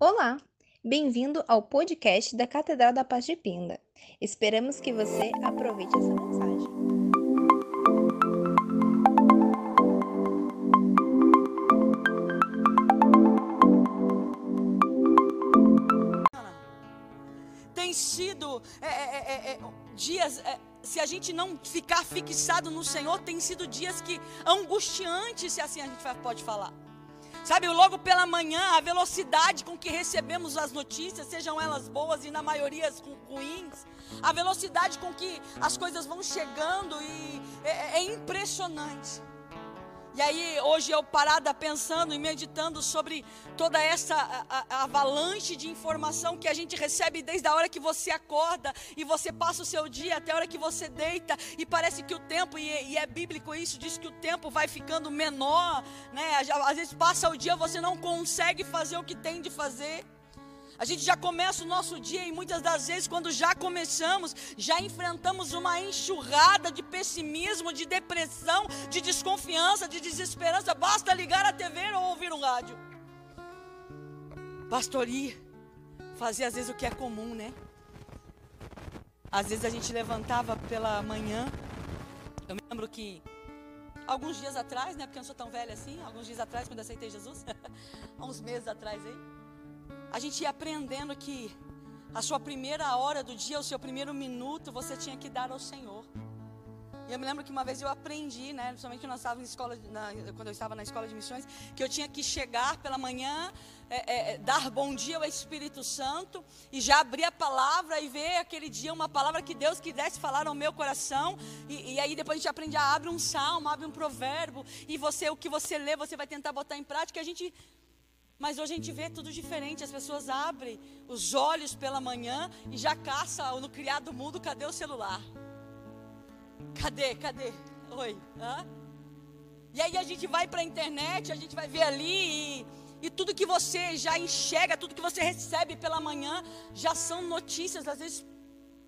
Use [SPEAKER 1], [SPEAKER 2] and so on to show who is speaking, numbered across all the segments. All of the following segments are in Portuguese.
[SPEAKER 1] Olá, bem-vindo ao podcast da Catedral da Paz de Pinda. Esperamos que você aproveite essa mensagem.
[SPEAKER 2] Tem sido é, é, é, é, dias, é, se a gente não ficar fixado no Senhor, tem sido dias que angustiantes, se assim a gente pode falar. Sabe, logo pela manhã, a velocidade com que recebemos as notícias, sejam elas boas e na maioria as ru- ruins, a velocidade com que as coisas vão chegando e é, é impressionante. E aí, hoje eu parada pensando e meditando sobre toda essa avalanche de informação que a gente recebe desde a hora que você acorda e você passa o seu dia até a hora que você deita, e parece que o tempo, e, e é bíblico isso, diz que o tempo vai ficando menor, né? Às vezes passa o dia, você não consegue fazer o que tem de fazer. A gente já começa o nosso dia e muitas das vezes, quando já começamos, já enfrentamos uma enxurrada de pessimismo, de depressão, de desconfiança, de desesperança. Basta ligar a TV ou ouvir um rádio. Pastoria, fazer às vezes o que é comum, né? Às vezes a gente levantava pela manhã. Eu me lembro que alguns dias atrás, né? Porque eu não sou tão velha assim, alguns dias atrás, quando aceitei Jesus, há uns meses atrás aí a gente ia aprendendo que a sua primeira hora do dia, o seu primeiro minuto, você tinha que dar ao Senhor. E eu me lembro que uma vez eu aprendi, né, principalmente quando eu estava, em escola, na, quando eu estava na escola de missões, que eu tinha que chegar pela manhã, é, é, dar bom dia ao Espírito Santo e já abrir a palavra e ver aquele dia uma palavra que Deus quisesse falar ao meu coração. E, e aí depois a gente aprende a abre um salmo, abre um provérbio e você o que você lê você vai tentar botar em prática. A gente mas hoje a gente vê tudo diferente. As pessoas abrem os olhos pela manhã e já caça no criado mudo, cadê o celular? Cadê? Cadê? Oi. Hã? E aí a gente vai para a internet, a gente vai ver ali e, e tudo que você já enxerga, tudo que você recebe pela manhã, já são notícias às vezes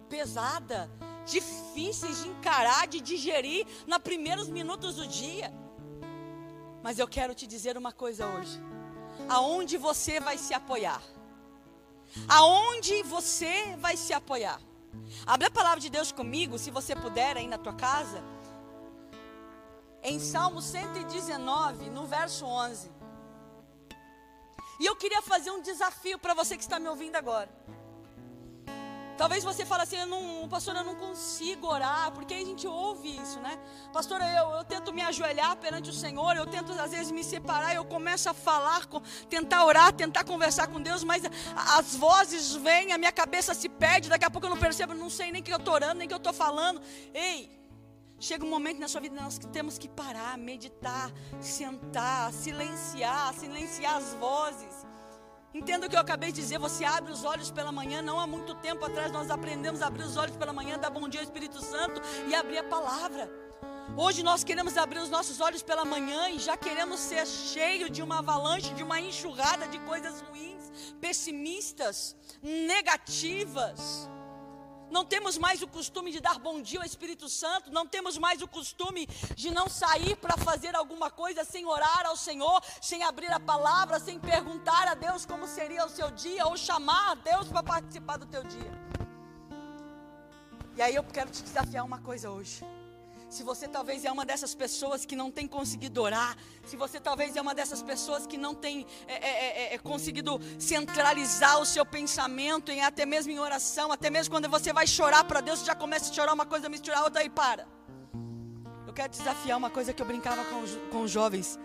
[SPEAKER 2] pesadas, difíceis de encarar, de digerir nos primeiros minutos do dia. Mas eu quero te dizer uma coisa hoje aonde você vai se apoiar. Aonde você vai se apoiar. Abre a palavra de Deus comigo, se você puder, aí na tua casa. Em Salmo 119, no verso 11. E eu queria fazer um desafio para você que está me ouvindo agora. Talvez você fale assim, eu não, pastor, eu não consigo orar, porque a gente ouve isso, né? Pastor, eu, eu tento me ajoelhar perante o Senhor, eu tento às vezes me separar, eu começo a falar, tentar orar, tentar conversar com Deus, mas as vozes vêm, a minha cabeça se perde, daqui a pouco eu não percebo, não sei nem que eu estou orando, nem que eu estou falando. Ei, chega um momento na sua vida nós temos que parar, meditar, sentar, silenciar, silenciar as vozes. Entenda o que eu acabei de dizer, você abre os olhos pela manhã, não há muito tempo atrás nós aprendemos a abrir os olhos pela manhã, dar bom dia ao Espírito Santo e abrir a palavra. Hoje nós queremos abrir os nossos olhos pela manhã e já queremos ser cheio de uma avalanche, de uma enxurrada de coisas ruins, pessimistas, negativas. Não temos mais o costume de dar bom dia ao Espírito Santo, não temos mais o costume de não sair para fazer alguma coisa sem orar ao Senhor, sem abrir a palavra, sem perguntar a Deus como seria o seu dia, ou chamar a Deus para participar do teu dia. E aí eu quero te desafiar uma coisa hoje. Se você talvez é uma dessas pessoas que não tem conseguido orar, se você talvez é uma dessas pessoas que não tem é, é, é, é, conseguido centralizar o seu pensamento em até mesmo em oração, até mesmo quando você vai chorar para Deus, você já começa a chorar uma coisa, misturar outra e para. Eu quero desafiar uma coisa que eu brincava com, com os jovens,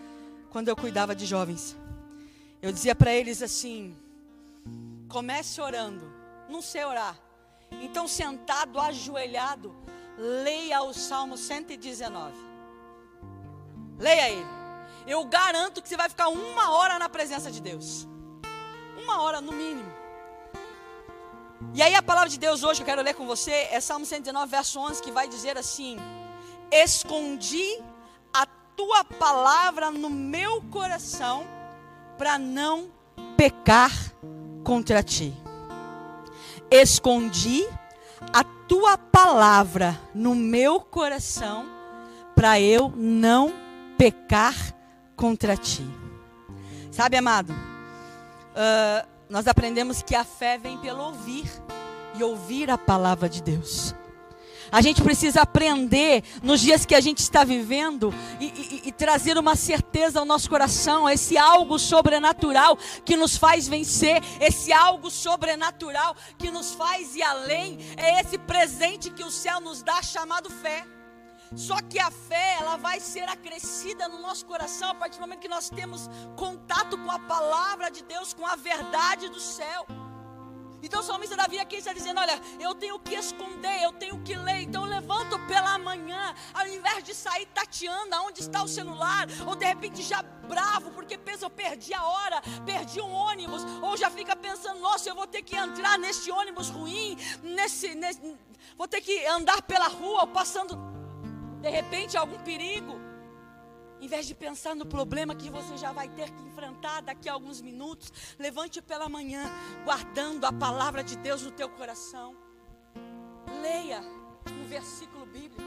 [SPEAKER 2] quando eu cuidava de jovens. Eu dizia para eles assim: comece orando, não sei orar. Então, sentado, ajoelhado, leia o Salmo 119. Leia ele. Eu garanto que você vai ficar uma hora na presença de Deus. Uma hora no mínimo. E aí a palavra de Deus hoje que eu quero ler com você é Salmo 119, verso 11, que vai dizer assim: Escondi a tua palavra no meu coração para não pecar contra ti. Escondi a tua palavra no meu coração para eu não pecar contra ti. Sabe, amado? ah, nós aprendemos que a fé vem pelo ouvir e ouvir a palavra de Deus. A gente precisa aprender nos dias que a gente está vivendo e, e, e, trazer uma certeza ao nosso coração, esse algo sobrenatural que nos faz vencer, esse algo sobrenatural que nos faz ir além, é esse presente que o céu nos dá chamado fé. Só que a fé, ela vai ser acrescida no nosso coração a partir do momento que nós temos contato com a palavra de Deus, com a verdade do céu. Então o salmista Davi aqui está dizendo: Olha, eu tenho que esconder, eu tenho que ler. Então eu levanto pela manhã, ao invés de sair tateando aonde está o celular, ou de repente já bravo, porque pensa, eu perdi a hora, perdi um ônibus, ou já fica pensando: Nossa, eu vou ter que entrar nesse ônibus ruim, nesse, nesse vou ter que andar pela rua, passando de repente algum perigo. Em vez de pensar no problema que você já vai ter que enfrentar daqui a alguns minutos, levante pela manhã, guardando a palavra de Deus no teu coração. Leia um versículo bíblico.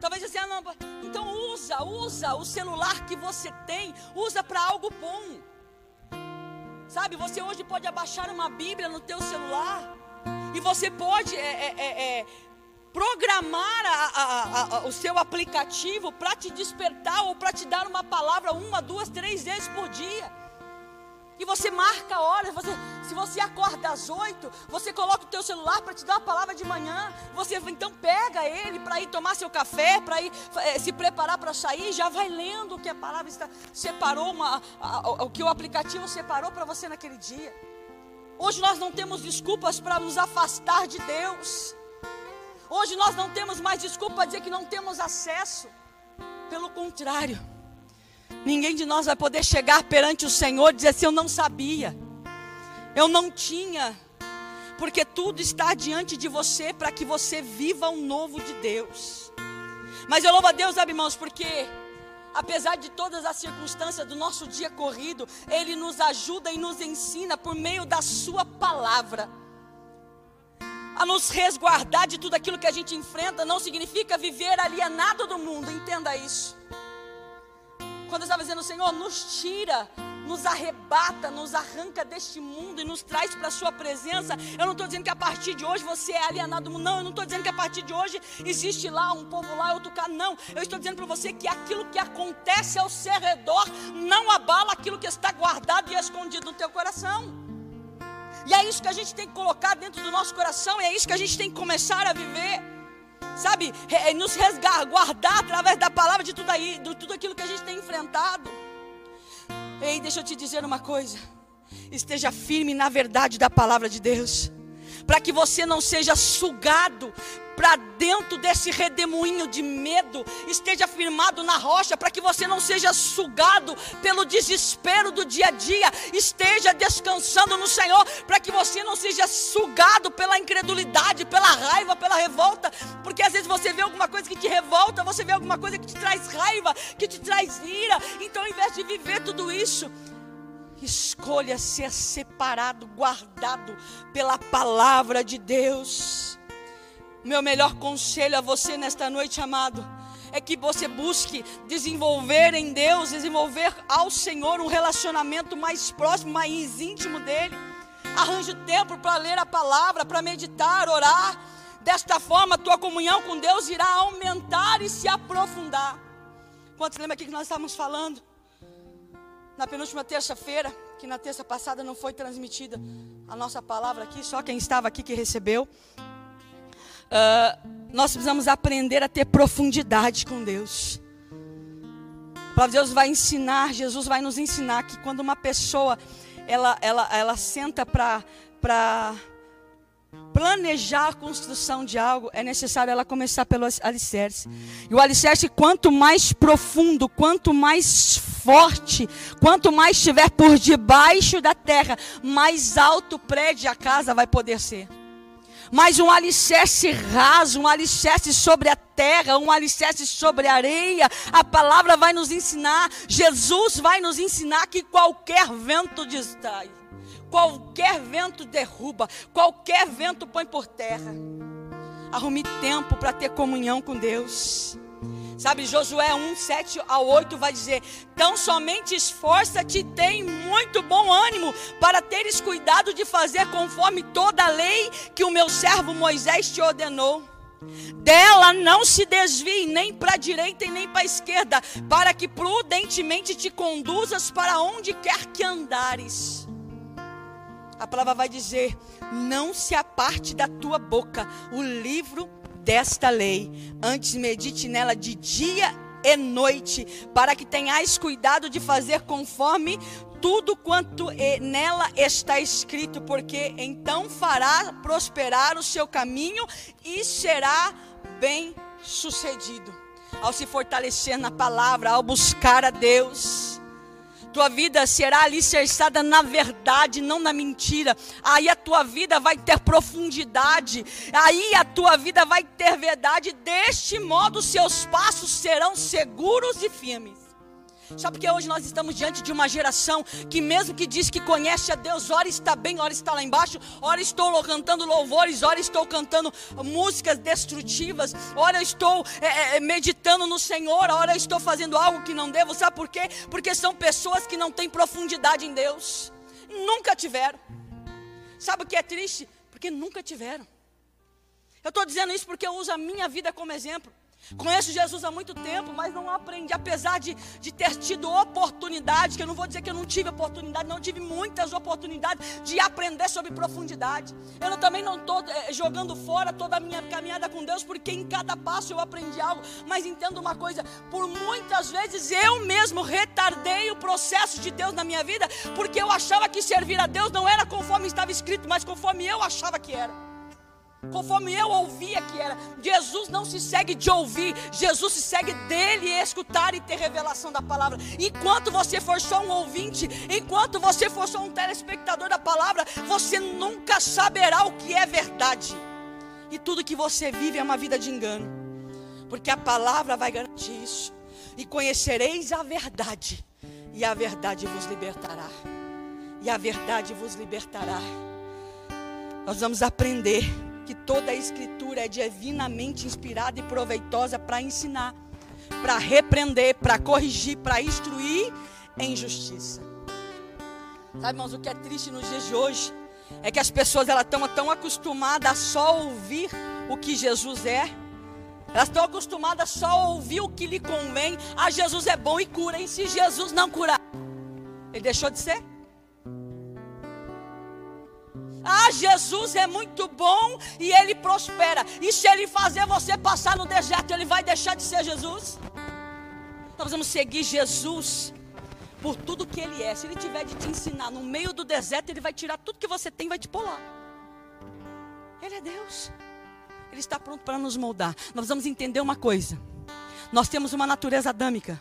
[SPEAKER 2] Talvez você, ah, não, então usa, usa o celular que você tem, usa para algo bom. Sabe, você hoje pode abaixar uma Bíblia no teu celular e você pode é, é, é, programar a, a, a, o seu aplicativo para te despertar ou para te dar uma palavra uma, duas, três vezes por dia. E você marca horas, você, se você acorda às oito, você coloca o teu celular para te dar uma palavra de manhã. Você então pega ele para ir tomar seu café, para ir é, se preparar para sair, já vai lendo o que a palavra está, separou, uma, o que o aplicativo separou para você naquele dia. Hoje nós não temos desculpas para nos afastar de Deus. Hoje nós não temos mais desculpa para dizer que não temos acesso. Pelo contrário, ninguém de nós vai poder chegar perante o Senhor e dizer assim: Eu não sabia, eu não tinha, porque tudo está diante de você para que você viva o novo de Deus. Mas eu louvo a Deus, sabe, irmãos, porque apesar de todas as circunstâncias do nosso dia corrido, Ele nos ajuda e nos ensina por meio da Sua palavra a nos resguardar de tudo aquilo que a gente enfrenta, não significa viver alienado do mundo, entenda isso. Quando eu estava dizendo, Senhor, nos tira, nos arrebata, nos arranca deste mundo e nos traz para a Sua presença. Eu não estou dizendo que a partir de hoje você é alienado do mundo, não. Eu não estou dizendo que a partir de hoje existe lá um povo lá, outro cá, não. Eu estou dizendo para você que aquilo que acontece ao seu redor não abala aquilo que está guardado e escondido no teu coração. E é isso que a gente tem que colocar dentro do nosso coração, e é isso que a gente tem que começar a viver. Sabe, é, nos resguardar através da palavra de tudo aí, de tudo aquilo que a gente tem enfrentado. Ei, deixa eu te dizer uma coisa. Esteja firme na verdade da palavra de Deus, para que você não seja sugado para dentro desse redemoinho de medo, esteja firmado na rocha, para que você não seja sugado pelo desespero do dia a dia, esteja descansando no Senhor, para que você não seja sugado pela incredulidade, pela raiva, pela revolta, porque às vezes você vê alguma coisa que te revolta, você vê alguma coisa que te traz raiva, que te traz ira, então ao invés de viver tudo isso, escolha ser separado, guardado pela palavra de Deus. Meu melhor conselho a você nesta noite, amado, é que você busque desenvolver em Deus, desenvolver ao Senhor um relacionamento mais próximo, mais íntimo dele. Arranje tempo para ler a palavra, para meditar, orar. Desta forma, tua comunhão com Deus irá aumentar e se aprofundar. Quantos lembram aqui que nós estávamos falando? Na penúltima terça-feira, que na terça passada não foi transmitida a nossa palavra aqui, só quem estava aqui que recebeu. Uh, nós precisamos aprender a ter profundidade com Deus. A Deus vai ensinar, Jesus vai nos ensinar que quando uma pessoa ela, ela, ela senta para planejar a construção de algo, é necessário ela começar pelo alicerce. E o alicerce, quanto mais profundo, quanto mais forte, quanto mais estiver por debaixo da terra, mais alto o prédio a casa vai poder ser mas um alicerce raso, um alicerce sobre a terra, um alicerce sobre a areia. A palavra vai nos ensinar, Jesus vai nos ensinar que qualquer vento distrai, qualquer vento derruba, qualquer vento põe por terra. Arrume tempo para ter comunhão com Deus. Sabe, Josué 1, 7 ao 8 vai dizer: Tão somente esforça-te, tem muito bom ânimo, para teres cuidado de fazer conforme toda a lei que o meu servo Moisés te ordenou. Dela não se desvie nem para a direita e nem para a esquerda, para que prudentemente te conduzas para onde quer que andares. A palavra vai dizer: Não se aparte da tua boca o livro desta lei. Antes medite nela de dia e noite, para que tenhais cuidado de fazer conforme tudo quanto nela está escrito, porque então fará prosperar o seu caminho e será bem sucedido. Ao se fortalecer na palavra, ao buscar a Deus tua vida será alicerçada na verdade, não na mentira. Aí a tua vida vai ter profundidade. Aí a tua vida vai ter verdade. Deste modo, seus passos serão seguros e firmes. Sabe porque hoje nós estamos diante de uma geração que, mesmo que diz que conhece a Deus, ora está bem, ora está lá embaixo, ora estou cantando louvores, ora estou cantando músicas destrutivas, ora estou é, é, meditando no Senhor, ora estou fazendo algo que não devo. Sabe por quê? Porque são pessoas que não têm profundidade em Deus, nunca tiveram. Sabe o que é triste? Porque nunca tiveram. Eu estou dizendo isso porque eu uso a minha vida como exemplo. Conheço Jesus há muito tempo, mas não aprendi, apesar de, de ter tido oportunidade, que eu não vou dizer que eu não tive oportunidade, não tive muitas oportunidades de aprender sobre profundidade. Eu também não estou é, jogando fora toda a minha caminhada com Deus, porque em cada passo eu aprendi algo. Mas entendo uma coisa: por muitas vezes eu mesmo retardei o processo de Deus na minha vida, porque eu achava que servir a Deus não era conforme estava escrito, mas conforme eu achava que era conforme eu ouvia que era. Jesus não se segue de ouvir, Jesus se segue dele escutar e ter revelação da palavra. Enquanto você for só um ouvinte, enquanto você for só um telespectador da palavra, você nunca saberá o que é verdade. E tudo que você vive é uma vida de engano, porque a palavra vai garantir isso. E conhecereis a verdade, e a verdade vos libertará. E a verdade vos libertará. Nós vamos aprender que toda a escritura é divinamente inspirada e proveitosa para ensinar, para repreender, para corrigir, para instruir em justiça. Sabe, irmãos, o que é triste nos dias de hoje é que as pessoas elas estão tão acostumadas a só ouvir o que Jesus é. Elas estão acostumadas só a ouvir o que lhe convém. Ah, Jesus é bom e cura. E se Jesus não curar, ele deixou de ser? Ah, Jesus é muito bom e ele prospera. E se ele fazer você passar no deserto, ele vai deixar de ser Jesus? Nós vamos seguir Jesus por tudo que ele é. Se ele tiver de te ensinar no meio do deserto, ele vai tirar tudo que você tem e vai te pular. Ele é Deus. Ele está pronto para nos moldar. Nós vamos entender uma coisa. Nós temos uma natureza adâmica.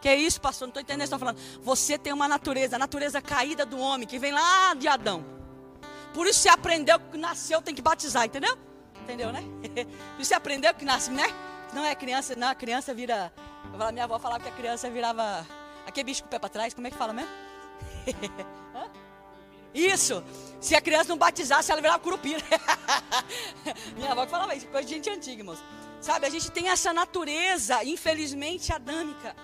[SPEAKER 2] Que é isso, pastor? Não estou entendendo. Estou falando. Você tem uma natureza, a natureza caída do homem que vem lá de Adão. Por isso você aprendeu que nasceu tem que batizar, entendeu? Entendeu, né? Por isso você aprendeu que nasce, né? Não é criança, não, a criança vira. Minha avó falava que a criança virava. Aquele bicho com o pé para trás, como é que fala mesmo? Isso! Se a criança não batizasse, ela virava curupira. Minha avó falava isso, coisa de gente antiga, irmãos. Sabe, a gente tem essa natureza, infelizmente, adâmica.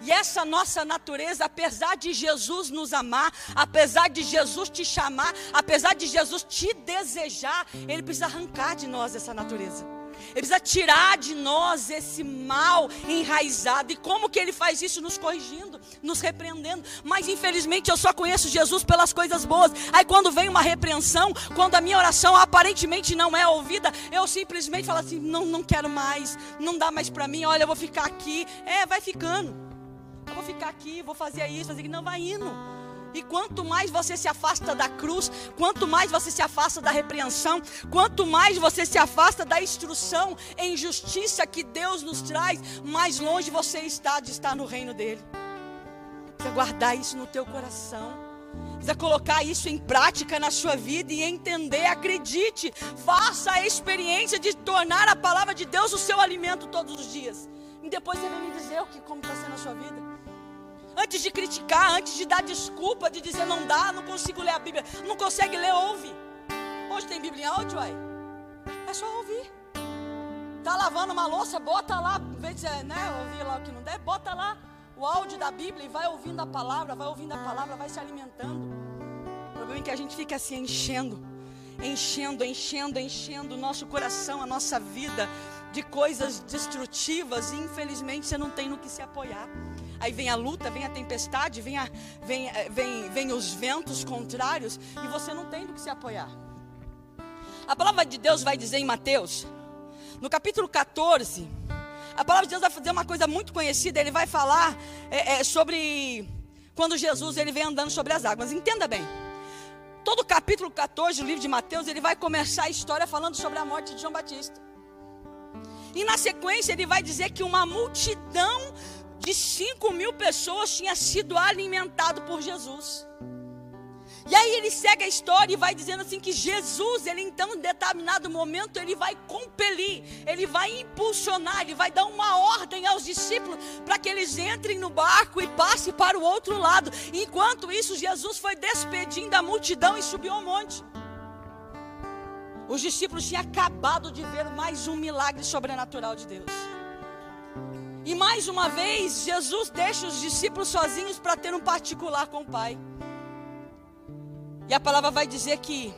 [SPEAKER 2] E essa nossa natureza, apesar de Jesus nos amar, apesar de Jesus te chamar, apesar de Jesus te desejar, Ele precisa arrancar de nós essa natureza. Ele precisa tirar de nós esse mal enraizado. E como que ele faz isso? Nos corrigindo, nos repreendendo. Mas infelizmente eu só conheço Jesus pelas coisas boas. Aí quando vem uma repreensão, quando a minha oração aparentemente não é ouvida, eu simplesmente falo assim: não, não quero mais, não dá mais para mim. Olha, eu vou ficar aqui. É, vai ficando eu vou ficar aqui, vou fazer isso, fazer aquilo. Não, vai indo. E quanto mais você se afasta da cruz, quanto mais você se afasta da repreensão, quanto mais você se afasta da instrução em justiça que Deus nos traz, mais longe você está de estar no reino dele. Precisa guardar isso no teu coração. Precisa colocar isso em prática na sua vida e entender, acredite, faça a experiência de tornar a palavra de Deus o seu alimento todos os dias. E depois você vem me dizer o que, como está sendo a sua vida. Antes de criticar, antes de dar desculpa, de dizer não dá, não consigo ler a Bíblia. Não consegue ler, ouve. Hoje tem Bíblia em áudio, aí. É só ouvir. Tá lavando uma louça, bota lá, vez né, ouvir lá o que não der, bota lá o áudio da Bíblia e vai ouvindo a palavra, vai ouvindo a palavra, vai se alimentando. O problema é que a gente fica assim enchendo, enchendo, enchendo, enchendo o nosso coração, a nossa vida de coisas destrutivas e infelizmente você não tem no que se apoiar. Aí vem a luta, vem a tempestade, vem, a, vem, eh, vem, vem os ventos contrários e você não tem do que se apoiar. A palavra de Deus vai dizer em Mateus, no capítulo 14, a palavra de Deus vai fazer uma coisa muito conhecida. Ele vai falar é, é, sobre quando Jesus ele vem andando sobre as águas. Entenda bem. Todo o capítulo 14 do livro de Mateus, ele vai começar a história falando sobre a morte de João Batista. E na sequência ele vai dizer que uma multidão de 5 mil pessoas tinha sido alimentado por Jesus. E aí ele segue a história e vai dizendo assim que Jesus, ele então em determinado momento, ele vai compelir, ele vai impulsionar, ele vai dar uma ordem aos discípulos para que eles entrem no barco e passem para o outro lado. Enquanto isso, Jesus foi despedindo a multidão e subiu ao monte. Os discípulos tinham acabado de ver mais um milagre sobrenatural de Deus. E mais uma vez, Jesus deixa os discípulos sozinhos para ter um particular com o Pai. E a palavra vai dizer que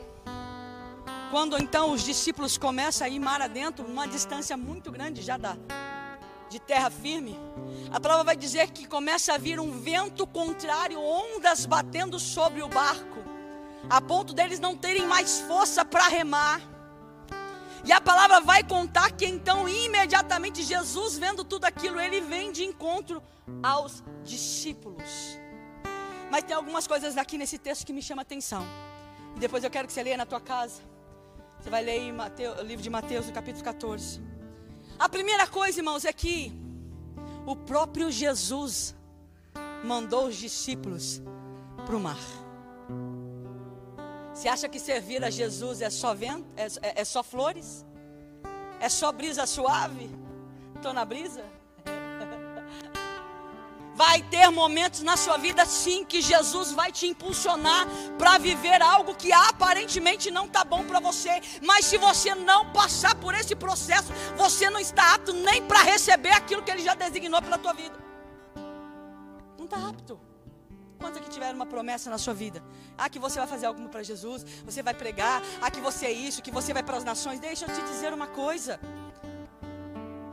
[SPEAKER 2] quando então os discípulos começam a ir mar adentro, uma distância muito grande já dá de terra firme, a palavra vai dizer que começa a vir um vento contrário, ondas batendo sobre o barco, a ponto deles não terem mais força para remar. E a palavra vai contar que então imediatamente Jesus vendo tudo aquilo, ele vem de encontro aos discípulos. Mas tem algumas coisas aqui nesse texto que me chamam a atenção. E depois eu quero que você leia na tua casa. Você vai ler Mateus, o livro de Mateus, no capítulo 14. A primeira coisa, irmãos, é que o próprio Jesus mandou os discípulos para o mar. Você acha que servir a Jesus é só vento? É, é, é só flores? É só brisa suave? Estou na brisa? Vai ter momentos na sua vida sim que Jesus vai te impulsionar para viver algo que aparentemente não está bom para você, mas se você não passar por esse processo, você não está apto nem para receber aquilo que ele já designou pela tua vida. Não está apto. Quantos aqui tiveram uma promessa na sua vida? Ah, que você vai fazer algo para Jesus, você vai pregar, ah, que você é isso, que você vai para as nações. Deixa eu te dizer uma coisa.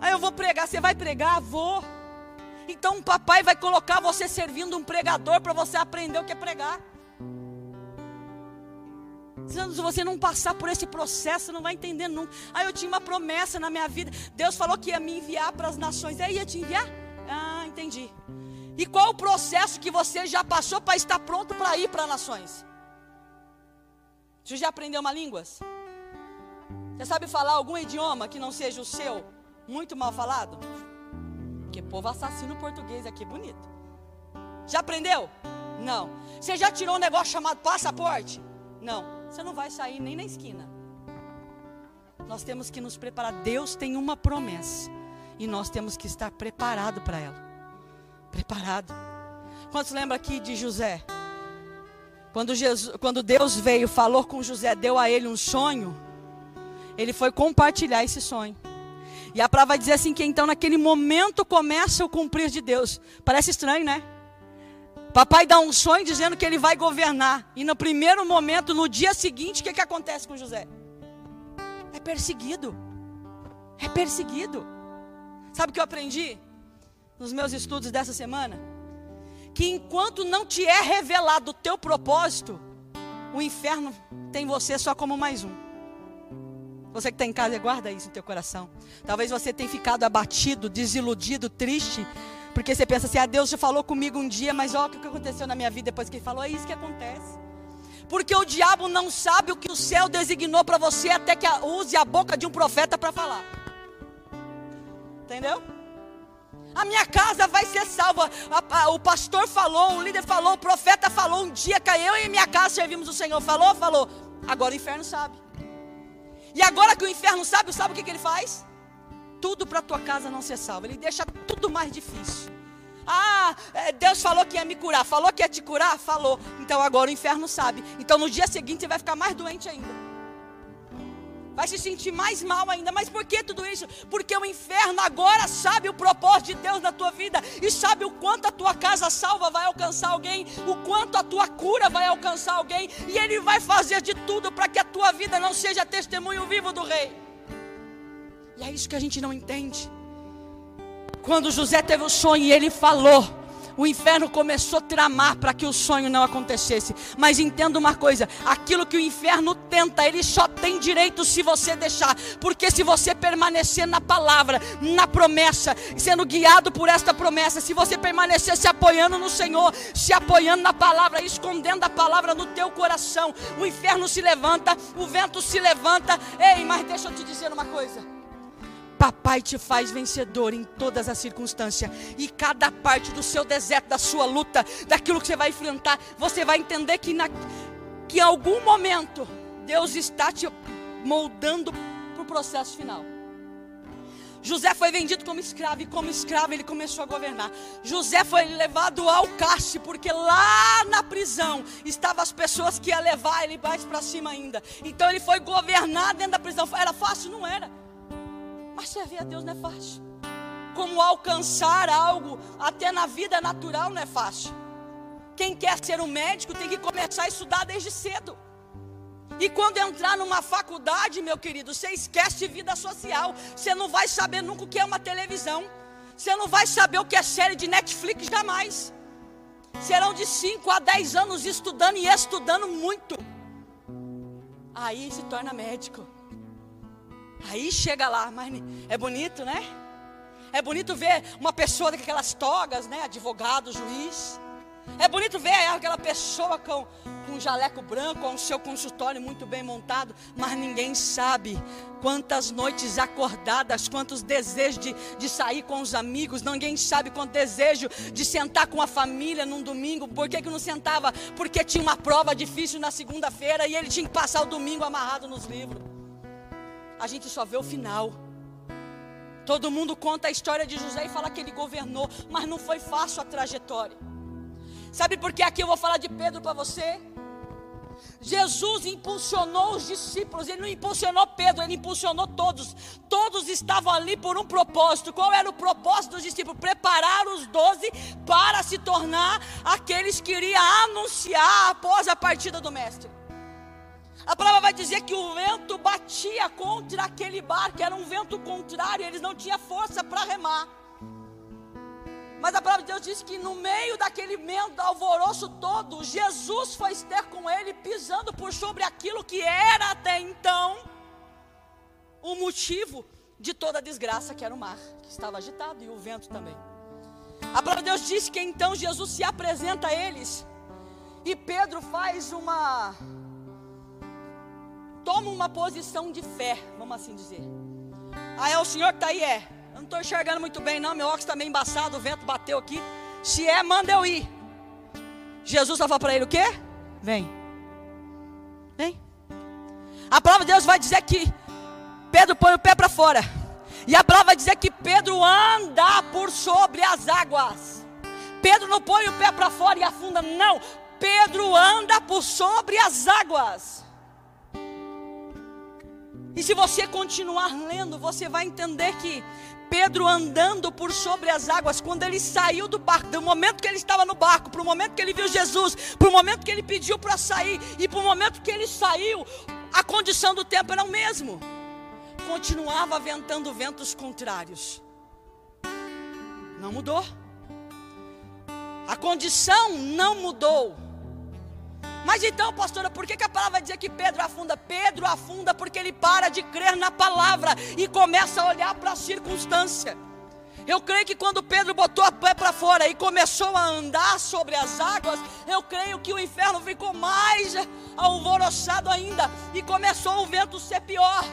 [SPEAKER 2] Ah, eu vou pregar, você vai pregar? Vou. Então o papai vai colocar você servindo um pregador para você aprender o que é pregar. Se você não passar por esse processo, não vai entender nunca. Ah, eu tinha uma promessa na minha vida. Deus falou que ia me enviar para as nações. É, ia te enviar? Ah, entendi. E qual o processo que você já passou para estar pronto para ir para nações? Você já aprendeu uma língua? Você sabe falar algum idioma que não seja o seu, muito mal falado? Porque povo assassino português aqui bonito. Já aprendeu? Não. Você já tirou um negócio chamado passaporte? Não. Você não vai sair nem na esquina. Nós temos que nos preparar. Deus tem uma promessa. E nós temos que estar preparado para ela. Preparado. Quantos lembra aqui de José? Quando, Jesus, quando Deus veio, falou com José, deu a ele um sonho, ele foi compartilhar esse sonho. E a palavra vai dizer assim que então naquele momento começa o cumprir de Deus. Parece estranho, né? Papai dá um sonho dizendo que ele vai governar. E no primeiro momento, no dia seguinte, o que, que acontece com José? É perseguido. É perseguido. Sabe o que eu aprendi nos meus estudos dessa semana? Que enquanto não te é revelado o teu propósito, o inferno tem você só como mais um. Você que está em casa, guarda isso no teu coração. Talvez você tenha ficado abatido, desiludido, triste, porque você pensa assim: ah, Deus já falou comigo um dia, mas olha o que aconteceu na minha vida depois que Ele falou. É isso que acontece. Porque o diabo não sabe o que o céu designou para você até que use a boca de um profeta para falar. Entendeu? A minha casa vai ser salva. o pastor falou, o líder falou, o profeta falou. Um dia que eu e minha casa servimos o Senhor. Falou, falou. Agora o inferno sabe. E agora que o inferno sabe, sabe o que, que ele faz? Tudo para tua casa não ser salvo. Ele deixa tudo mais difícil. Ah, é, Deus falou que ia me curar. Falou que ia te curar? Falou. Então agora o inferno sabe. Então no dia seguinte você vai ficar mais doente ainda. Vai se sentir mais mal ainda. Mas por que tudo isso? Porque o inferno agora sabe o propósito de Deus na tua vida e sabe o quanto a tua casa salva vai alcançar alguém, o quanto a tua cura vai alcançar alguém, e ele vai fazer de tudo para que a tua vida não seja testemunho vivo do rei. E é isso que a gente não entende. Quando José teve o sonho e ele falou, o inferno começou a tramar para que o sonho não acontecesse. Mas entenda uma coisa: aquilo que o inferno tenta, ele só tem direito se você deixar. Porque se você permanecer na palavra, na promessa, sendo guiado por esta promessa, se você permanecer se apoiando no Senhor, se apoiando na palavra, escondendo a palavra no teu coração, o inferno se levanta, o vento se levanta. Ei, mas deixa eu te dizer uma coisa. Papai te faz vencedor em todas as circunstâncias. E cada parte do seu deserto, da sua luta, daquilo que você vai enfrentar, você vai entender que, na, que em algum momento Deus está te moldando para o processo final. José foi vendido como escravo e como escravo ele começou a governar. José foi levado ao cárcere porque lá na prisão estavam as pessoas que iam levar ele mais para cima ainda. Então ele foi governar dentro da prisão. Era fácil? Não era. Mas servir a Deus não é fácil. Como alcançar algo, até na vida natural, não é fácil. Quem quer ser um médico tem que começar a estudar desde cedo. E quando entrar numa faculdade, meu querido, você esquece vida social. Você não vai saber nunca o que é uma televisão. Você não vai saber o que é série de Netflix jamais. Serão de 5 a 10 anos estudando e estudando muito. Aí se torna médico. Aí chega lá, mas é bonito, né? É bonito ver uma pessoa com aquelas togas, né? Advogado, juiz. É bonito ver aquela pessoa com, com um jaleco branco, com o seu consultório muito bem montado, mas ninguém sabe quantas noites acordadas, quantos desejos de, de sair com os amigos, ninguém sabe quanto desejo de sentar com a família num domingo. Por que, que não sentava? Porque tinha uma prova difícil na segunda-feira e ele tinha que passar o domingo amarrado nos livros a gente só vê o final. Todo mundo conta a história de José e fala que ele governou, mas não foi fácil a trajetória. Sabe por que aqui eu vou falar de Pedro para você? Jesus impulsionou os discípulos, ele não impulsionou Pedro, ele impulsionou todos. Todos estavam ali por um propósito. Qual era o propósito dos discípulos? Preparar os doze para se tornar aqueles que iriam anunciar após a partida do Mestre. A palavra vai dizer que o vento batia contra aquele barco, era um vento contrário, eles não tinham força para remar. Mas a palavra de Deus diz que no meio daquele vento, alvoroço todo, Jesus foi ter com ele, pisando por sobre aquilo que era até então o motivo de toda a desgraça, que era o mar, que estava agitado, e o vento também. A palavra de Deus diz que então Jesus se apresenta a eles, e Pedro faz uma toma uma posição de fé, vamos assim dizer. Ah, é o senhor que está aí? É. Eu não estou enxergando muito bem, não. Meu óculos está meio embaçado, o vento bateu aqui. Se é, manda eu ir. Jesus vai falar para ele o quê? Vem. Vem. A palavra de Deus vai dizer que Pedro põe o pé para fora. E a palavra vai dizer que Pedro anda por sobre as águas. Pedro não põe o pé para fora e afunda, não. Pedro anda por sobre as águas. E se você continuar lendo, você vai entender que Pedro andando por sobre as águas, quando ele saiu do barco, do momento que ele estava no barco, para o momento que ele viu Jesus, para o momento que ele pediu para sair, e para o momento que ele saiu, a condição do tempo era o mesmo. Continuava ventando ventos contrários. Não mudou. A condição não mudou. Mas então, pastora, por que, que a palavra dizer que Pedro afunda? Pedro afunda porque ele para de crer na palavra e começa a olhar para a circunstância. Eu creio que quando Pedro botou a pé para fora e começou a andar sobre as águas, eu creio que o inferno ficou mais alvoroçado ainda e começou o vento ser pior.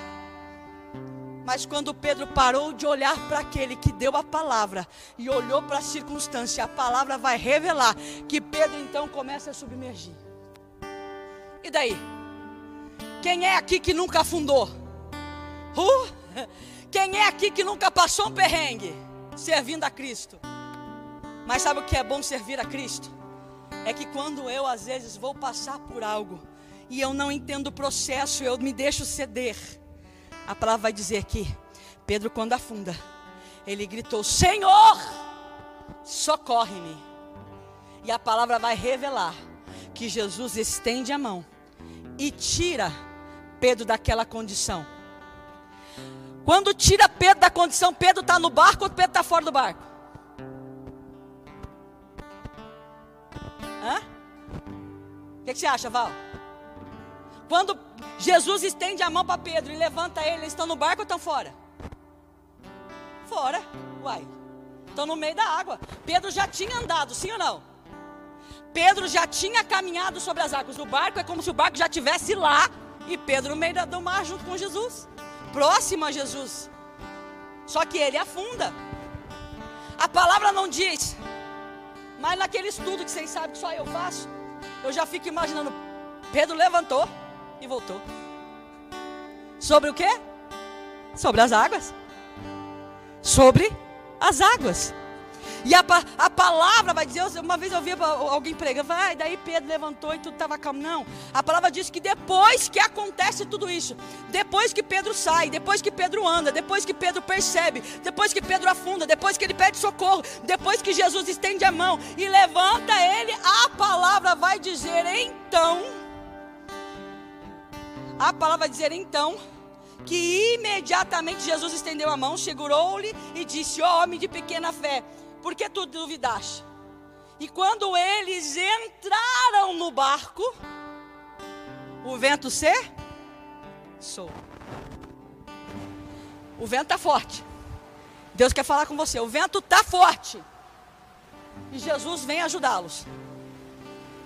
[SPEAKER 2] Mas quando Pedro parou de olhar para aquele que deu a palavra e olhou para a circunstância, a palavra vai revelar que Pedro então começa a submergir. E daí? Quem é aqui que nunca afundou? Uh, quem é aqui que nunca passou um perrengue servindo a Cristo? Mas sabe o que é bom servir a Cristo? É que quando eu às vezes vou passar por algo e eu não entendo o processo, eu me deixo ceder. A palavra vai dizer que Pedro, quando afunda, ele gritou: Senhor, socorre-me. E a palavra vai revelar que Jesus estende a mão e tira Pedro daquela condição. Quando tira Pedro da condição, Pedro está no barco ou Pedro está fora do barco? Hã? O que, que, você acha, Val? Quando Jesus estende a mão para Pedro e levanta ele, eles estão no barco ou estão fora? Fora, uai. Estão no meio da água. Pedro já tinha andado, sim ou não? Pedro já tinha caminhado sobre as águas. O barco é como se o barco já estivesse lá e Pedro no meio do mar junto com Jesus, próximo a Jesus. Só que ele afunda. A palavra não diz, mas naquele estudo que vocês sabem que só eu faço, eu já fico imaginando. Pedro levantou e voltou. Sobre o que? Sobre as águas. Sobre as águas. E a, a palavra vai dizer, uma vez eu vi alguém pregando, vai, daí Pedro levantou e tudo estava calmo. Não, a palavra diz que depois que acontece tudo isso, depois que Pedro sai, depois que Pedro anda, depois que Pedro percebe, depois que Pedro afunda, depois que ele pede socorro, depois que Jesus estende a mão e levanta ele, a palavra vai dizer então, a palavra vai dizer então, que imediatamente Jesus estendeu a mão, segurou-lhe e disse: Ó oh, homem de pequena fé, por que tu duvidaste? E quando eles entraram no barco, o vento cessou. O vento está forte. Deus quer falar com você. O vento está forte. E Jesus vem ajudá-los.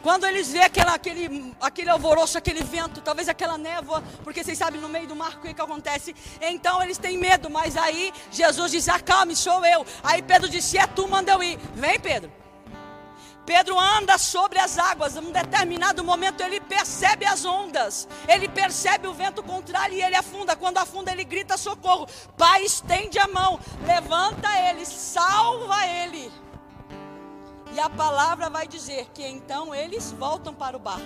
[SPEAKER 2] Quando eles vêem aquela, aquele, aquele alvoroço, aquele vento, talvez aquela névoa, porque vocês sabem no meio do mar o que, que acontece. Então eles têm medo, mas aí Jesus diz: Acalme, sou eu. Aí Pedro disse: É tu, manda eu ir. Vem, Pedro. Pedro anda sobre as águas, em um determinado momento ele percebe as ondas, ele percebe o vento contrário e ele afunda. Quando afunda, ele grita socorro. Pai, estende a mão, levanta ele, salva ele. E a palavra vai dizer que então eles voltam para o barco.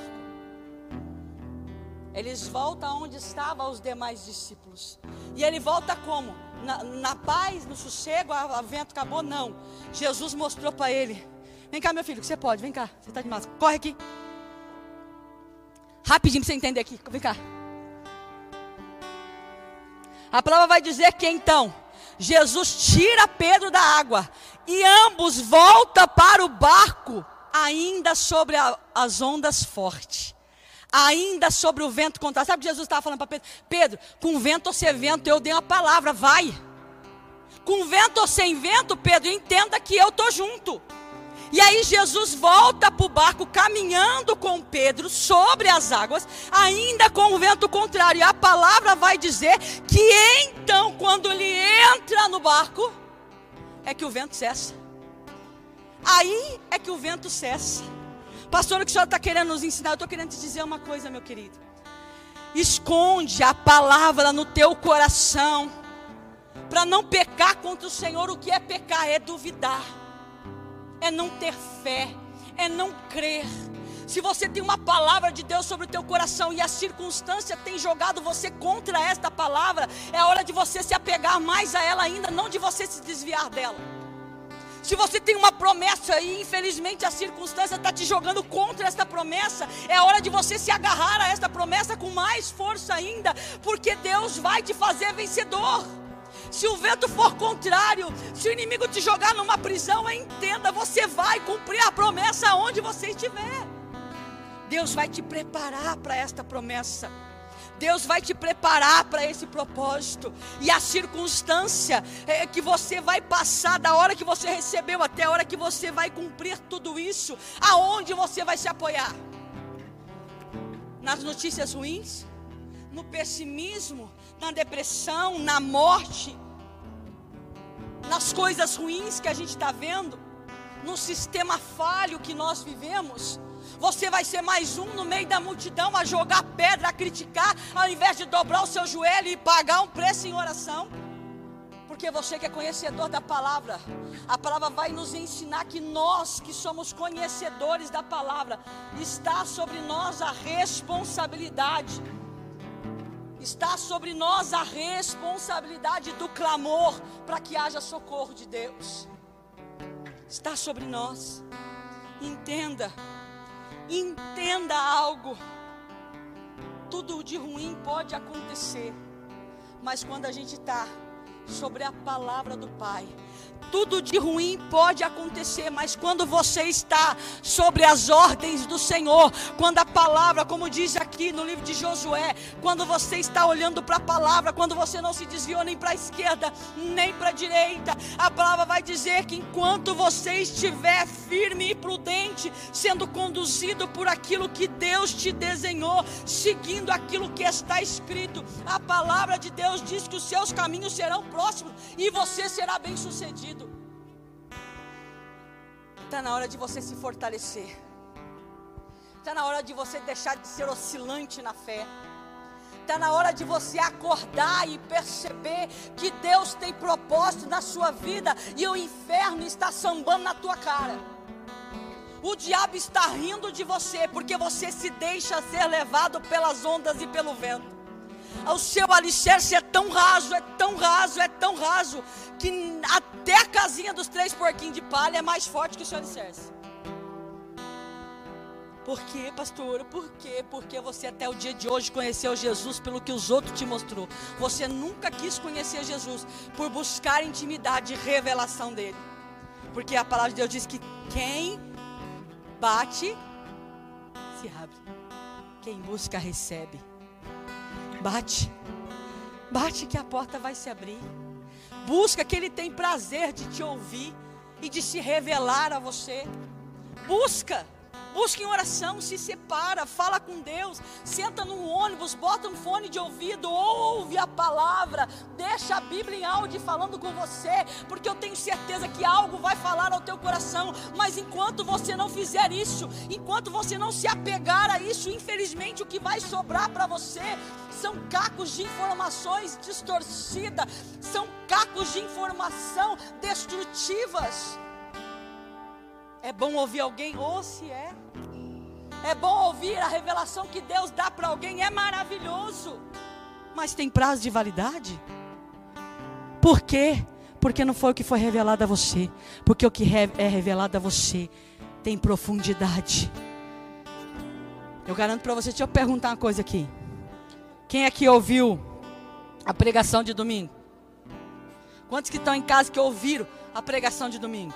[SPEAKER 2] Eles voltam onde estavam os demais discípulos. E ele volta como? Na, na paz, no sossego, o vento acabou? Não. Jesus mostrou para ele: Vem cá, meu filho, que você pode, vem cá. Você está de máscara. Corre aqui. Rapidinho para você entender aqui. Vem cá. A palavra vai dizer que então Jesus tira Pedro da água e ambos voltam para o barco, ainda sobre a, as ondas fortes. Ainda sobre o vento contrário. Sabe o que Jesus estava falando para Pedro? Pedro, com vento ou sem vento, eu dei uma palavra, vai. Com vento ou sem vento, Pedro, entenda que eu estou junto. E aí Jesus volta para o barco caminhando com Pedro sobre as águas, ainda com o vento contrário. E a palavra vai dizer que então, quando ele entra no barco, é que o vento cessa. Aí é que o vento cessa. Pastor, o que o senhor está querendo nos ensinar? Eu estou querendo te dizer uma coisa, meu querido. Esconde a palavra no teu coração. Para não pecar contra o Senhor, o que é pecar? É duvidar, é não ter fé, é não crer. Se você tem uma palavra de Deus sobre o teu coração e a circunstância tem jogado você contra esta palavra, é hora de você se apegar mais a ela ainda, não de você se desviar dela. Se você tem uma promessa e infelizmente a circunstância está te jogando contra esta promessa, é hora de você se agarrar a esta promessa com mais força ainda, porque Deus vai te fazer vencedor. Se o vento for contrário, se o inimigo te jogar numa prisão, entenda, você vai cumprir a promessa onde você estiver. Deus vai te preparar para esta promessa. Deus vai te preparar para esse propósito. E a circunstância é que você vai passar da hora que você recebeu até a hora que você vai cumprir tudo isso, aonde você vai se apoiar? Nas notícias ruins? No pessimismo? Na depressão? Na morte? Nas coisas ruins que a gente está vendo? No sistema falho que nós vivemos? Você vai ser mais um no meio da multidão a jogar pedra, a criticar, ao invés de dobrar o seu joelho e pagar um preço em oração. Porque você que é conhecedor da palavra, a palavra vai nos ensinar que nós que somos conhecedores da palavra, está sobre nós a responsabilidade Está sobre nós a responsabilidade do clamor para que haja socorro de Deus. Está sobre nós. Entenda, entenda algo. Tudo de ruim pode acontecer, mas quando a gente está sobre a palavra do Pai, tudo de ruim pode acontecer, mas quando você está sobre as ordens do Senhor, quando a palavra, como diz aqui no livro de Josué, quando você está olhando para a palavra, quando você não se desviou nem para a esquerda, nem para a direita, a palavra vai dizer que enquanto você estiver firme e prudente, sendo conduzido por aquilo que Deus te desenhou, seguindo aquilo que está escrito, a palavra de Deus diz que os seus caminhos serão próximos e você será bem sucedido. Está na hora de você se fortalecer. Está na hora de você deixar de ser oscilante na fé. Está na hora de você acordar e perceber que Deus tem propósito na sua vida e o inferno está sambando na tua cara. O diabo está rindo de você porque você se deixa ser levado pelas ondas e pelo vento. O seu alicerce é tão raso, é tão raso, é tão raso, que até a casinha dos três porquinhos de palha é mais forte que o seu alicerce. Por quê, pastor? Por quê? Porque você até o dia de hoje conheceu Jesus pelo que os outros te mostrou. Você nunca quis conhecer Jesus por buscar intimidade e revelação dele. Porque a palavra de Deus diz que quem bate se abre. Quem busca recebe. Bate. Bate que a porta vai se abrir. Busca que Ele tem prazer de te ouvir e de se revelar a você. Busca. Busca em oração, se separa, fala com Deus, senta no ônibus, bota um fone de ouvido, ouve a palavra, deixa a Bíblia em áudio falando com você, porque eu tenho certeza que algo vai falar ao teu coração, mas enquanto você não fizer isso, enquanto você não se apegar a isso, infelizmente o que vai sobrar para você são cacos de informações distorcidas, são cacos de informação destrutivas. É bom ouvir alguém, ou se é. É bom ouvir a revelação que Deus dá para alguém, é maravilhoso. Mas tem prazo de validade? Por quê? Porque não foi o que foi revelado a você. Porque o que é revelado a você tem profundidade. Eu garanto para você, deixa eu perguntar uma coisa aqui. Quem aqui ouviu a pregação de domingo? Quantos que estão em casa que ouviram a pregação de domingo?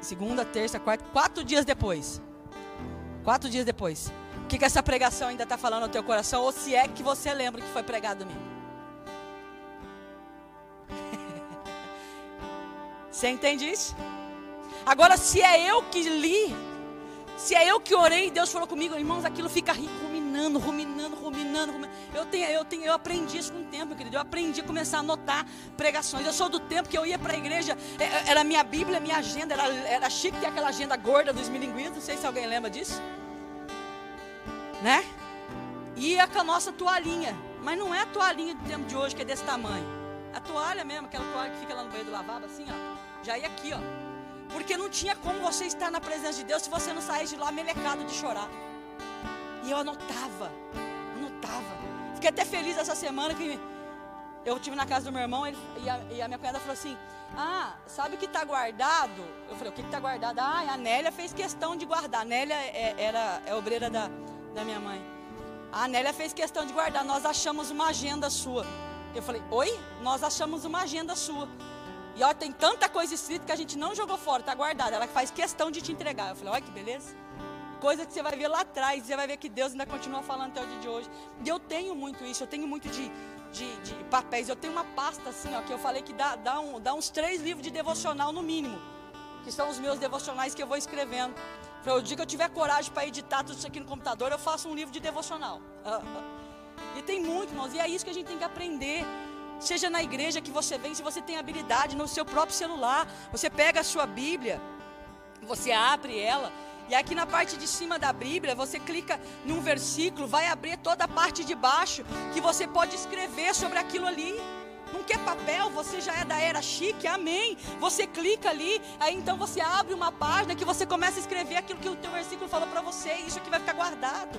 [SPEAKER 2] Segunda, terça, quarta, quatro dias depois. Quatro dias depois. O que, que essa pregação ainda está falando no teu coração? Ou se é que você lembra que foi pregado domingo? você entende isso? Agora, se é eu que li, se é eu que orei, Deus falou comigo, irmãos, aquilo fica ruminando, ruminando, ruminando, ruminando. Eu, tenho, eu, tenho, eu aprendi isso com o tempo, querido. Eu aprendi a começar a anotar pregações. Eu sou do tempo que eu ia para a igreja, é, é, era minha Bíblia, minha agenda. Era, era chique ter aquela agenda gorda dos milinguidos. Não sei se alguém lembra disso. Né? Ia com a nossa toalhinha. Mas não é a toalhinha do tempo de hoje que é desse tamanho. A toalha mesmo, aquela toalha que fica lá no meio do lavabo, assim, ó. Já ia aqui, ó. Porque não tinha como você estar na presença de Deus se você não saísse de lá melecado de chorar. E eu anotava, anotava. Fiquei até feliz essa semana que eu tive na casa do meu irmão ele, e, a, e, a, minha cunhada falou assim: Ah, sabe o que está guardado? Eu falei: O que está guardado? Ah, a Nélia fez questão de guardar. A Nélia é, era, é obreira da, da minha mãe. A Nélia fez questão de guardar. Nós achamos uma agenda sua. Eu falei: Oi? Nós achamos uma agenda sua. E ó, tem tanta coisa escrita que a gente não jogou fora, está guardada. Ela faz questão de te entregar. Eu falei, olha que beleza. Coisa que você vai ver lá atrás, você vai ver que Deus ainda continua falando até o dia de hoje. E eu tenho muito isso, eu tenho muito de, de, de papéis. Eu tenho uma pasta assim, ó, que eu falei que dá, dá, um, dá uns três livros de devocional no mínimo. Que são os meus devocionais que eu vou escrevendo. Para o dia que eu tiver coragem para editar tudo isso aqui no computador, eu faço um livro de devocional. e tem muito, irmãos, e é isso que a gente tem que aprender. Seja na igreja que você vem, se você tem habilidade no seu próprio celular, você pega a sua Bíblia, você abre ela, e aqui na parte de cima da Bíblia, você clica num versículo, vai abrir toda a parte de baixo, que você pode escrever sobre aquilo ali. Não quer papel, você já é da era chique, amém. Você clica ali, aí então você abre uma página que você começa a escrever aquilo que o teu versículo falou para você, e isso aqui vai ficar guardado.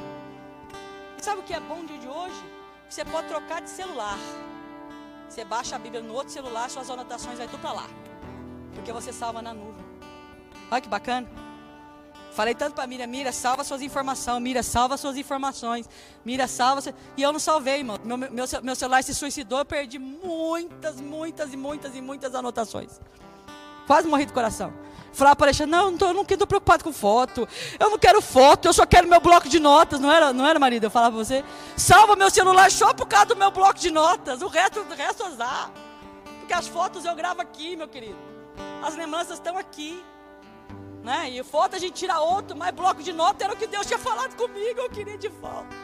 [SPEAKER 2] Sabe o que é bom dia de hoje? Você pode trocar de celular. Você baixa a Bíblia no outro celular, suas anotações vai tudo para lá. Porque você salva na nuvem. Olha que bacana. Falei tanto para Mira, Mira, salva suas informações, Mira, salva suas informações, Mira, salva. E eu não salvei, irmão. Meu, meu, meu celular se suicidou, eu perdi muitas, muitas e muitas e muitas anotações. Quase morri do coração. Falava para Alexandre, não, eu não estou preocupado com foto. Eu não quero foto, eu só quero meu bloco de notas. Não era, não era marido? Eu falava para você, salva meu celular só por causa do meu bloco de notas. O resto, o resto azar. Porque as fotos eu gravo aqui, meu querido. As lembranças estão aqui. Né? E foto a gente tira outro, mas bloco de notas era o que Deus tinha falado comigo, eu queria de volta.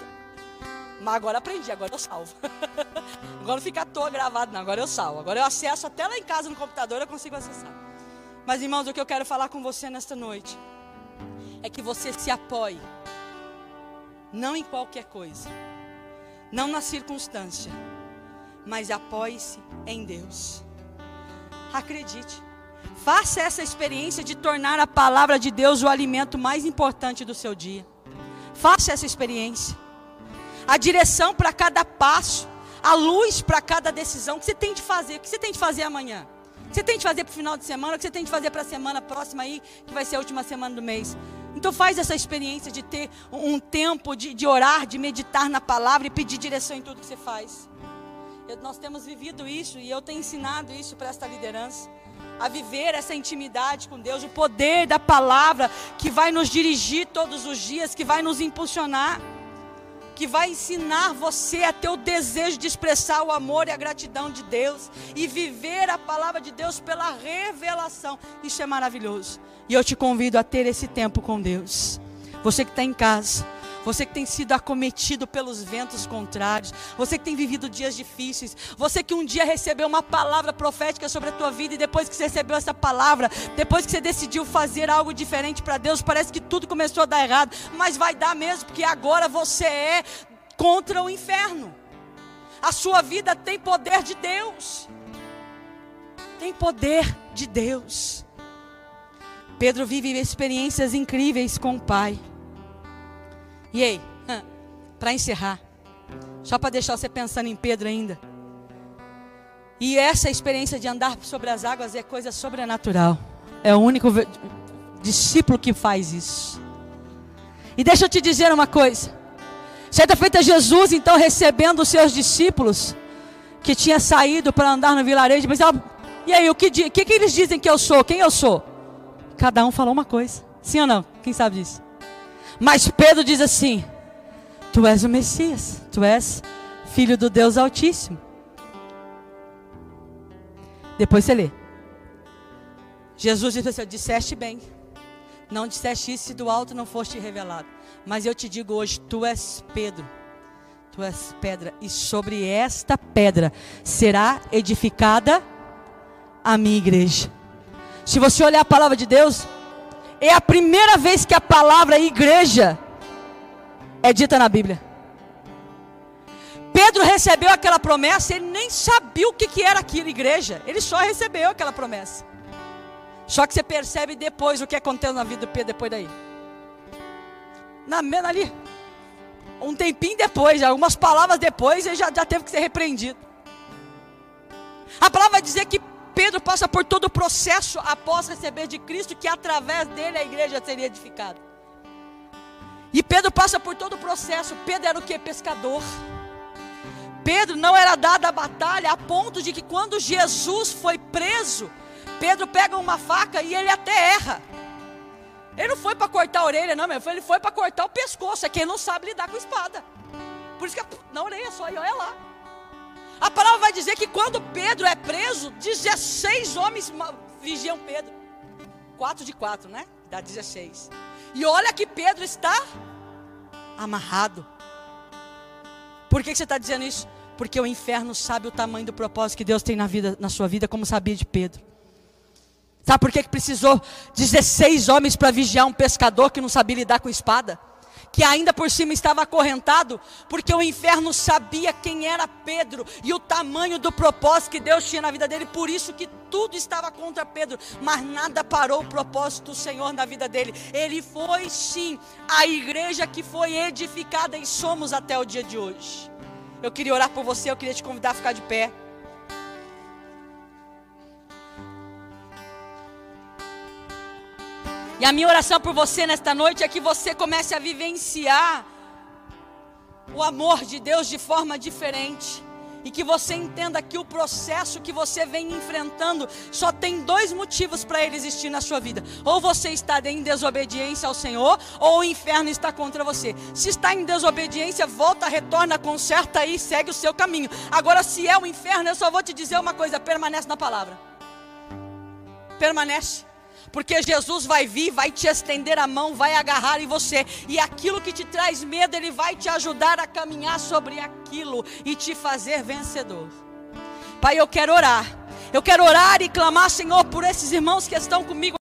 [SPEAKER 2] Mas agora aprendi, agora eu salvo. agora não fica à toa gravado, não. Agora eu salvo. Agora eu acesso até lá em casa no computador, eu consigo acessar. Mas irmãos, o que eu quero falar com você nesta noite é que você se apoie, não em qualquer coisa, não na circunstância, mas apoie-se em Deus. Acredite, faça essa experiência de tornar a palavra de Deus o alimento mais importante do seu dia. Faça essa experiência. A direção para cada passo, a luz para cada decisão que você tem de fazer. O que você tem de fazer amanhã? que você tem de fazer para o final de semana, o que você tem de fazer para a semana próxima aí, que vai ser a última semana do mês. Então faz essa experiência de ter um tempo de, de orar, de meditar na palavra e pedir direção em tudo que você faz. Eu, nós temos vivido isso e eu tenho ensinado isso para esta liderança. A viver essa intimidade com Deus, o poder da palavra que vai nos dirigir todos os dias, que vai nos impulsionar que vai ensinar você a ter o desejo de expressar o amor e a gratidão de Deus e viver a palavra de Deus pela revelação. Isso é maravilhoso. E eu te convido a ter esse tempo com Deus. Você que está em casa, você que tem sido acometido pelos ventos contrários, você que tem vivido dias difíceis, você que um dia recebeu uma palavra profética sobre a tua vida e depois que você recebeu essa palavra, depois que você decidiu fazer algo diferente para Deus, parece que tudo começou a dar errado, mas vai dar mesmo, porque agora você é contra o inferno. A sua vida tem poder de Deus. Tem poder de Deus. Pedro vive experiências incríveis com o Pai. E aí, para encerrar, só para deixar você pensando em Pedro ainda. E essa experiência de andar sobre as águas é coisa sobrenatural. É o único discípulo que faz isso. E deixa eu te dizer uma coisa. Certa feita Jesus, então, recebendo os seus discípulos, que tinha saído para andar no vilarejo, pensava, e aí, o que, que, que eles dizem que eu sou? Quem eu sou? Cada um falou uma coisa. Sim ou não? Quem sabe disso? Mas Pedro diz assim: Tu és o Messias, tu és filho do Deus Altíssimo. Depois você lê. Jesus disse assim: Disseste bem, não disseste isso se do alto não foste revelado. Mas eu te digo hoje: Tu és Pedro, tu és pedra, e sobre esta pedra será edificada a minha igreja. Se você olhar a palavra de Deus, é a primeira vez que a palavra igreja é dita na Bíblia. Pedro recebeu aquela promessa, ele nem sabia o que, que era aquilo, igreja. Ele só recebeu aquela promessa. Só que você percebe depois o que aconteceu na vida do Pedro depois daí. Na mena ali, um tempinho depois, algumas palavras depois, ele já, já teve que ser repreendido. A palavra vai dizer que Pedro passa por todo o processo após receber de Cristo, que através dele a igreja seria edificada. E Pedro passa por todo o processo. Pedro era o que? Pescador. Pedro não era dado a batalha a ponto de que quando Jesus foi preso, Pedro pega uma faca e ele até erra. Ele não foi para cortar a orelha, não, meu. Ele foi para cortar o pescoço. É quem não sabe lidar com espada. Por isso que na orelha só, e olha lá. A palavra vai dizer que quando Pedro é preso, 16 homens vigiam Pedro. 4 de 4, né? Dá 16. E olha que Pedro está amarrado. Por que você está dizendo isso? Porque o inferno sabe o tamanho do propósito que Deus tem na, vida, na sua vida, como sabia de Pedro. Sabe por que, que precisou 16 homens para vigiar um pescador que não sabia lidar com espada? Que ainda por cima estava acorrentado, porque o inferno sabia quem era Pedro e o tamanho do propósito que Deus tinha na vida dele, por isso que tudo estava contra Pedro, mas nada parou o propósito do Senhor na vida dele. Ele foi sim a igreja que foi edificada e somos até o dia de hoje. Eu queria orar por você, eu queria te convidar a ficar de pé. E a minha oração por você nesta noite é que você comece a vivenciar o amor de Deus de forma diferente. E que você entenda que o processo que você vem enfrentando só tem dois motivos para ele existir na sua vida. Ou você está em desobediência ao Senhor, ou o inferno está contra você. Se está em desobediência, volta, retorna, conserta e segue o seu caminho. Agora, se é o inferno, eu só vou te dizer uma coisa: permanece na palavra. Permanece. Porque Jesus vai vir, vai te estender a mão, vai agarrar em você. E aquilo que te traz medo, Ele vai te ajudar a caminhar sobre aquilo e te fazer vencedor. Pai, eu quero orar. Eu quero orar e clamar, Senhor, por esses irmãos que estão comigo.